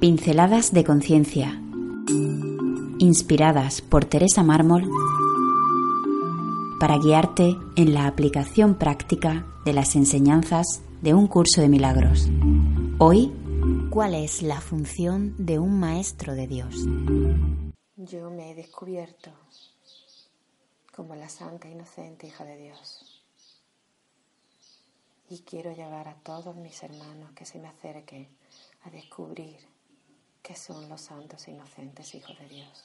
Pinceladas de conciencia. Inspiradas por Teresa Mármol para guiarte en la aplicación práctica de las enseñanzas de un curso de milagros. Hoy, ¿cuál es la función de un maestro de Dios? Yo me he descubierto como la santa inocente hija de Dios. Y quiero llevar a todos mis hermanos que se me acerquen a descubrir que son los santos inocentes hijos de Dios.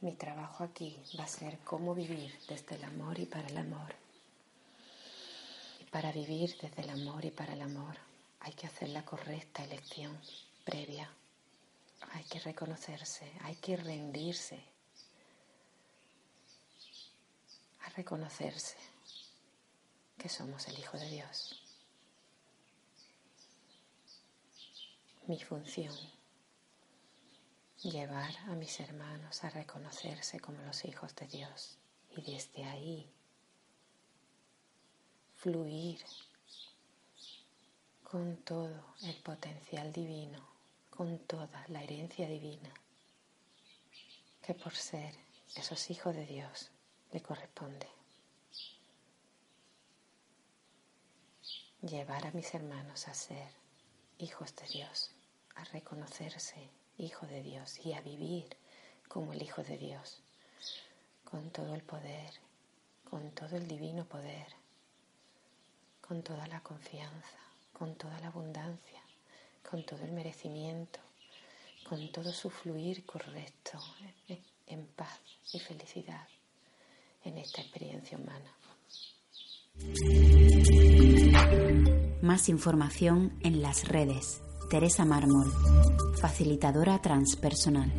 Mi trabajo aquí va a ser cómo vivir desde el amor y para el amor. Y para vivir desde el amor y para el amor hay que hacer la correcta elección previa. Hay que reconocerse, hay que rendirse a reconocerse que somos el Hijo de Dios. Mi función, llevar a mis hermanos a reconocerse como los hijos de Dios y desde ahí fluir con todo el potencial divino, con toda la herencia divina que por ser esos hijos de Dios le corresponde. Llevar a mis hermanos a ser hijos de Dios a reconocerse hijo de Dios y a vivir como el hijo de Dios, con todo el poder, con todo el divino poder, con toda la confianza, con toda la abundancia, con todo el merecimiento, con todo su fluir correcto, en paz y felicidad en esta experiencia humana. Más información en las redes Teresa Mármol, facilitadora transpersonal.